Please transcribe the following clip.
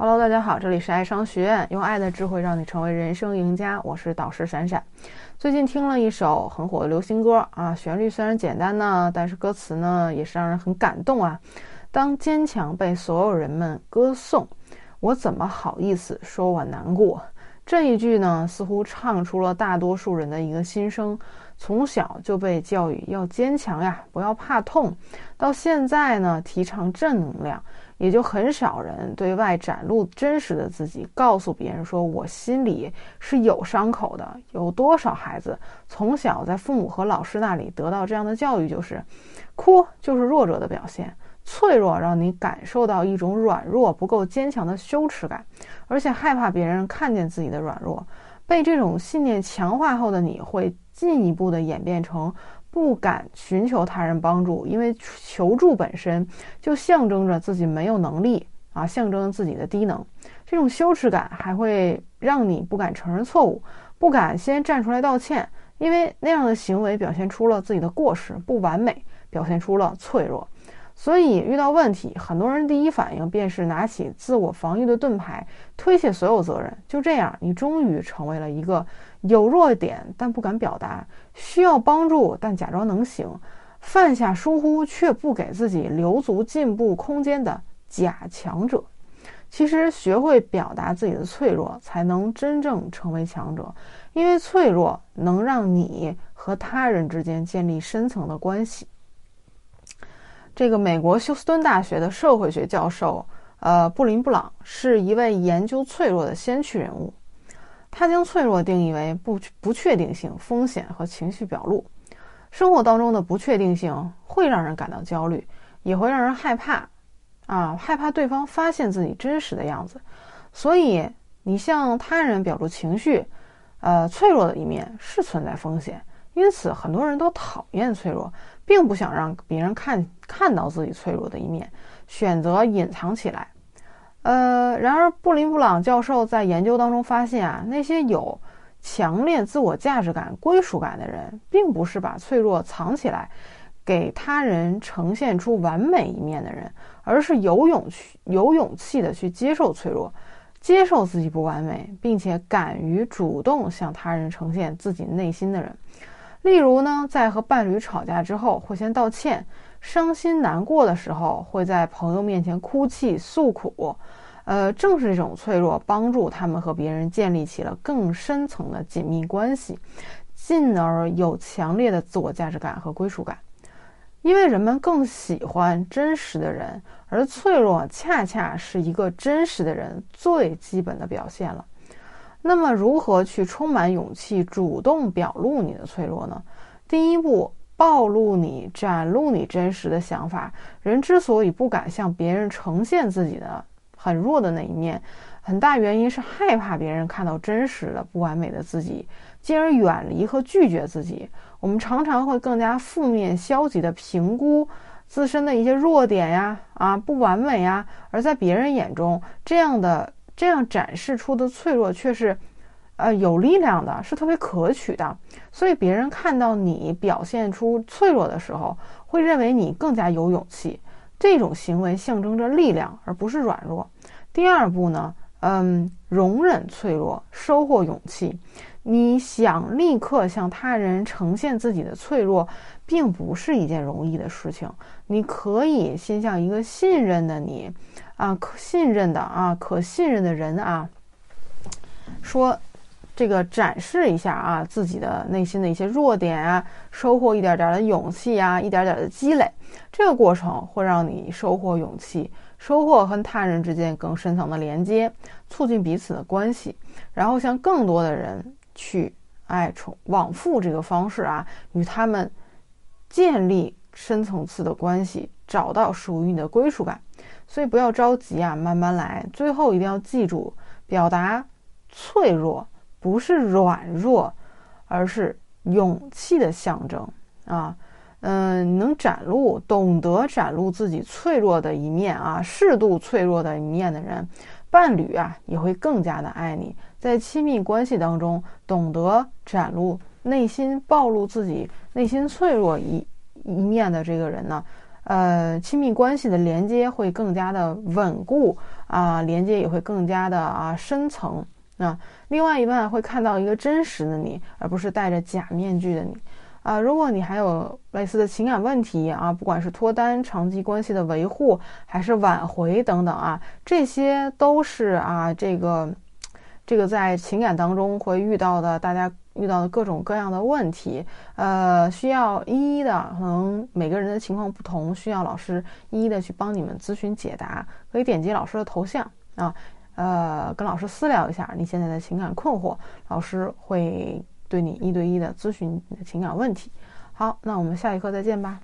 Hello，大家好，这里是爱商学院，用爱的智慧让你成为人生赢家。我是导师闪闪。最近听了一首很火的流行歌啊，旋律虽然简单呢，但是歌词呢也是让人很感动啊。当坚强被所有人们歌颂，我怎么好意思说我难过？这一句呢，似乎唱出了大多数人的一个心声。从小就被教育要坚强呀，不要怕痛，到现在呢，提倡正能量。也就很少人对外展露真实的自己，告诉别人说我心里是有伤口的。有多少孩子从小在父母和老师那里得到这样的教育，就是哭就是弱者的表现，脆弱让你感受到一种软弱、不够坚强的羞耻感，而且害怕别人看见自己的软弱。被这种信念强化后的你会进一步的演变成。不敢寻求他人帮助，因为求助本身就象征着自己没有能力啊，象征自己的低能。这种羞耻感还会让你不敢承认错误，不敢先站出来道歉，因为那样的行为表现出了自己的过失、不完美，表现出了脆弱。所以遇到问题，很多人第一反应便是拿起自我防御的盾牌，推卸所有责任。就这样，你终于成为了一个有弱点但不敢表达，需要帮助但假装能行，犯下疏忽却不给自己留足进步空间的假强者。其实，学会表达自己的脆弱，才能真正成为强者，因为脆弱能让你和他人之间建立深层的关系。这个美国休斯敦大学的社会学教授，呃，布林布朗是一位研究脆弱的先驱人物。他将脆弱定义为不不确定性、风险和情绪表露。生活当中的不确定性会让人感到焦虑，也会让人害怕，啊，害怕对方发现自己真实的样子。所以，你向他人表露情绪，呃，脆弱的一面是存在风险。因此，很多人都讨厌脆弱。并不想让别人看看到自己脆弱的一面，选择隐藏起来。呃，然而布林布朗教授在研究当中发现啊，那些有强烈自我价值感、归属感的人，并不是把脆弱藏起来，给他人呈现出完美一面的人，而是有勇气、有勇气的去接受脆弱，接受自己不完美，并且敢于主动向他人呈现自己内心的人。例如呢，在和伴侣吵架之后，会先道歉；伤心难过的时候，会在朋友面前哭泣诉苦。呃，正是这种脆弱，帮助他们和别人建立起了更深层的紧密关系，进而有强烈的自我价值感和归属感。因为人们更喜欢真实的人，而脆弱恰恰是一个真实的人最基本的表现了。那么，如何去充满勇气，主动表露你的脆弱呢？第一步，暴露你，展露你真实的想法。人之所以不敢向别人呈现自己的很弱的那一面，很大原因是害怕别人看到真实的不完美的自己，进而远离和拒绝自己。我们常常会更加负面、消极的评估自身的一些弱点呀，啊，不完美呀，而在别人眼中，这样的。这样展示出的脆弱却是，呃，有力量的，是特别可取的。所以别人看到你表现出脆弱的时候，会认为你更加有勇气。这种行为象征着力量，而不是软弱。第二步呢，嗯，容忍脆弱，收获勇气。你想立刻向他人呈现自己的脆弱，并不是一件容易的事情。你可以先向一个信任的你。啊，可信任的啊，可信任的人啊，说这个展示一下啊自己的内心的一些弱点啊，收获一点点的勇气啊，一点点的积累，这个过程会让你收获勇气，收获和他人之间更深层的连接，促进彼此的关系，然后向更多的人去爱重往复这个方式啊，与他们建立深层次的关系，找到属于你的归属感。所以不要着急啊，慢慢来。最后一定要记住，表达脆弱不是软弱，而是勇气的象征啊。嗯，能展露、懂得展露自己脆弱的一面啊，适度脆弱的一面的人，伴侣啊也会更加的爱你。在亲密关系当中，懂得展露内心、暴露自己内心脆弱一一面的这个人呢？呃，亲密关系的连接会更加的稳固啊，连接也会更加的啊深层啊。另外一半会看到一个真实的你，而不是戴着假面具的你。啊，如果你还有类似的情感问题啊，不管是脱单、长期关系的维护，还是挽回等等啊，这些都是啊，这个这个在情感当中会遇到的，大家遇到的各种各样的问题，呃，需要一一的，可能每个人的情况不同，需要老师一一的去帮你们咨询解答。可以点击老师的头像啊，呃，跟老师私聊一下你现在的情感困惑，老师会。对你一对一的咨询你的情感问题，好，那我们下一课再见吧。